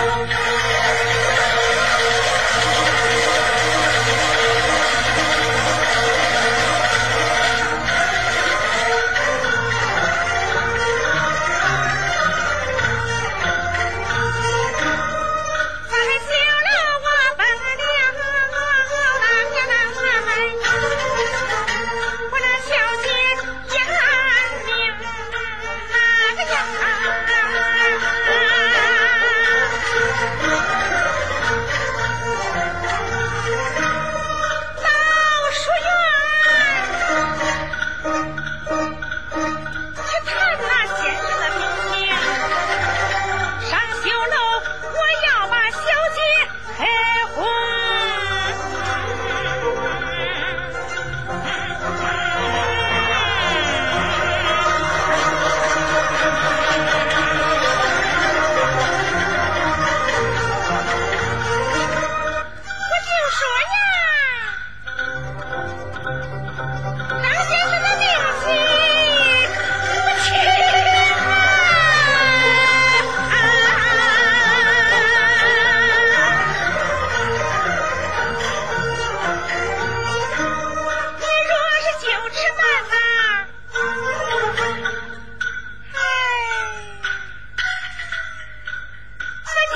Thank you.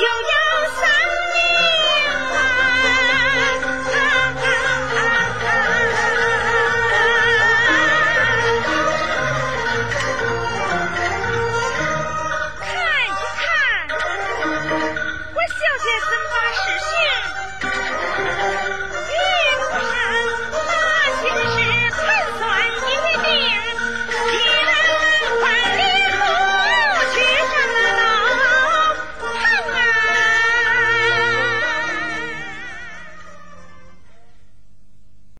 you.